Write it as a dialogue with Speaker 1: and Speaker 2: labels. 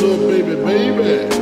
Speaker 1: little baby, baby.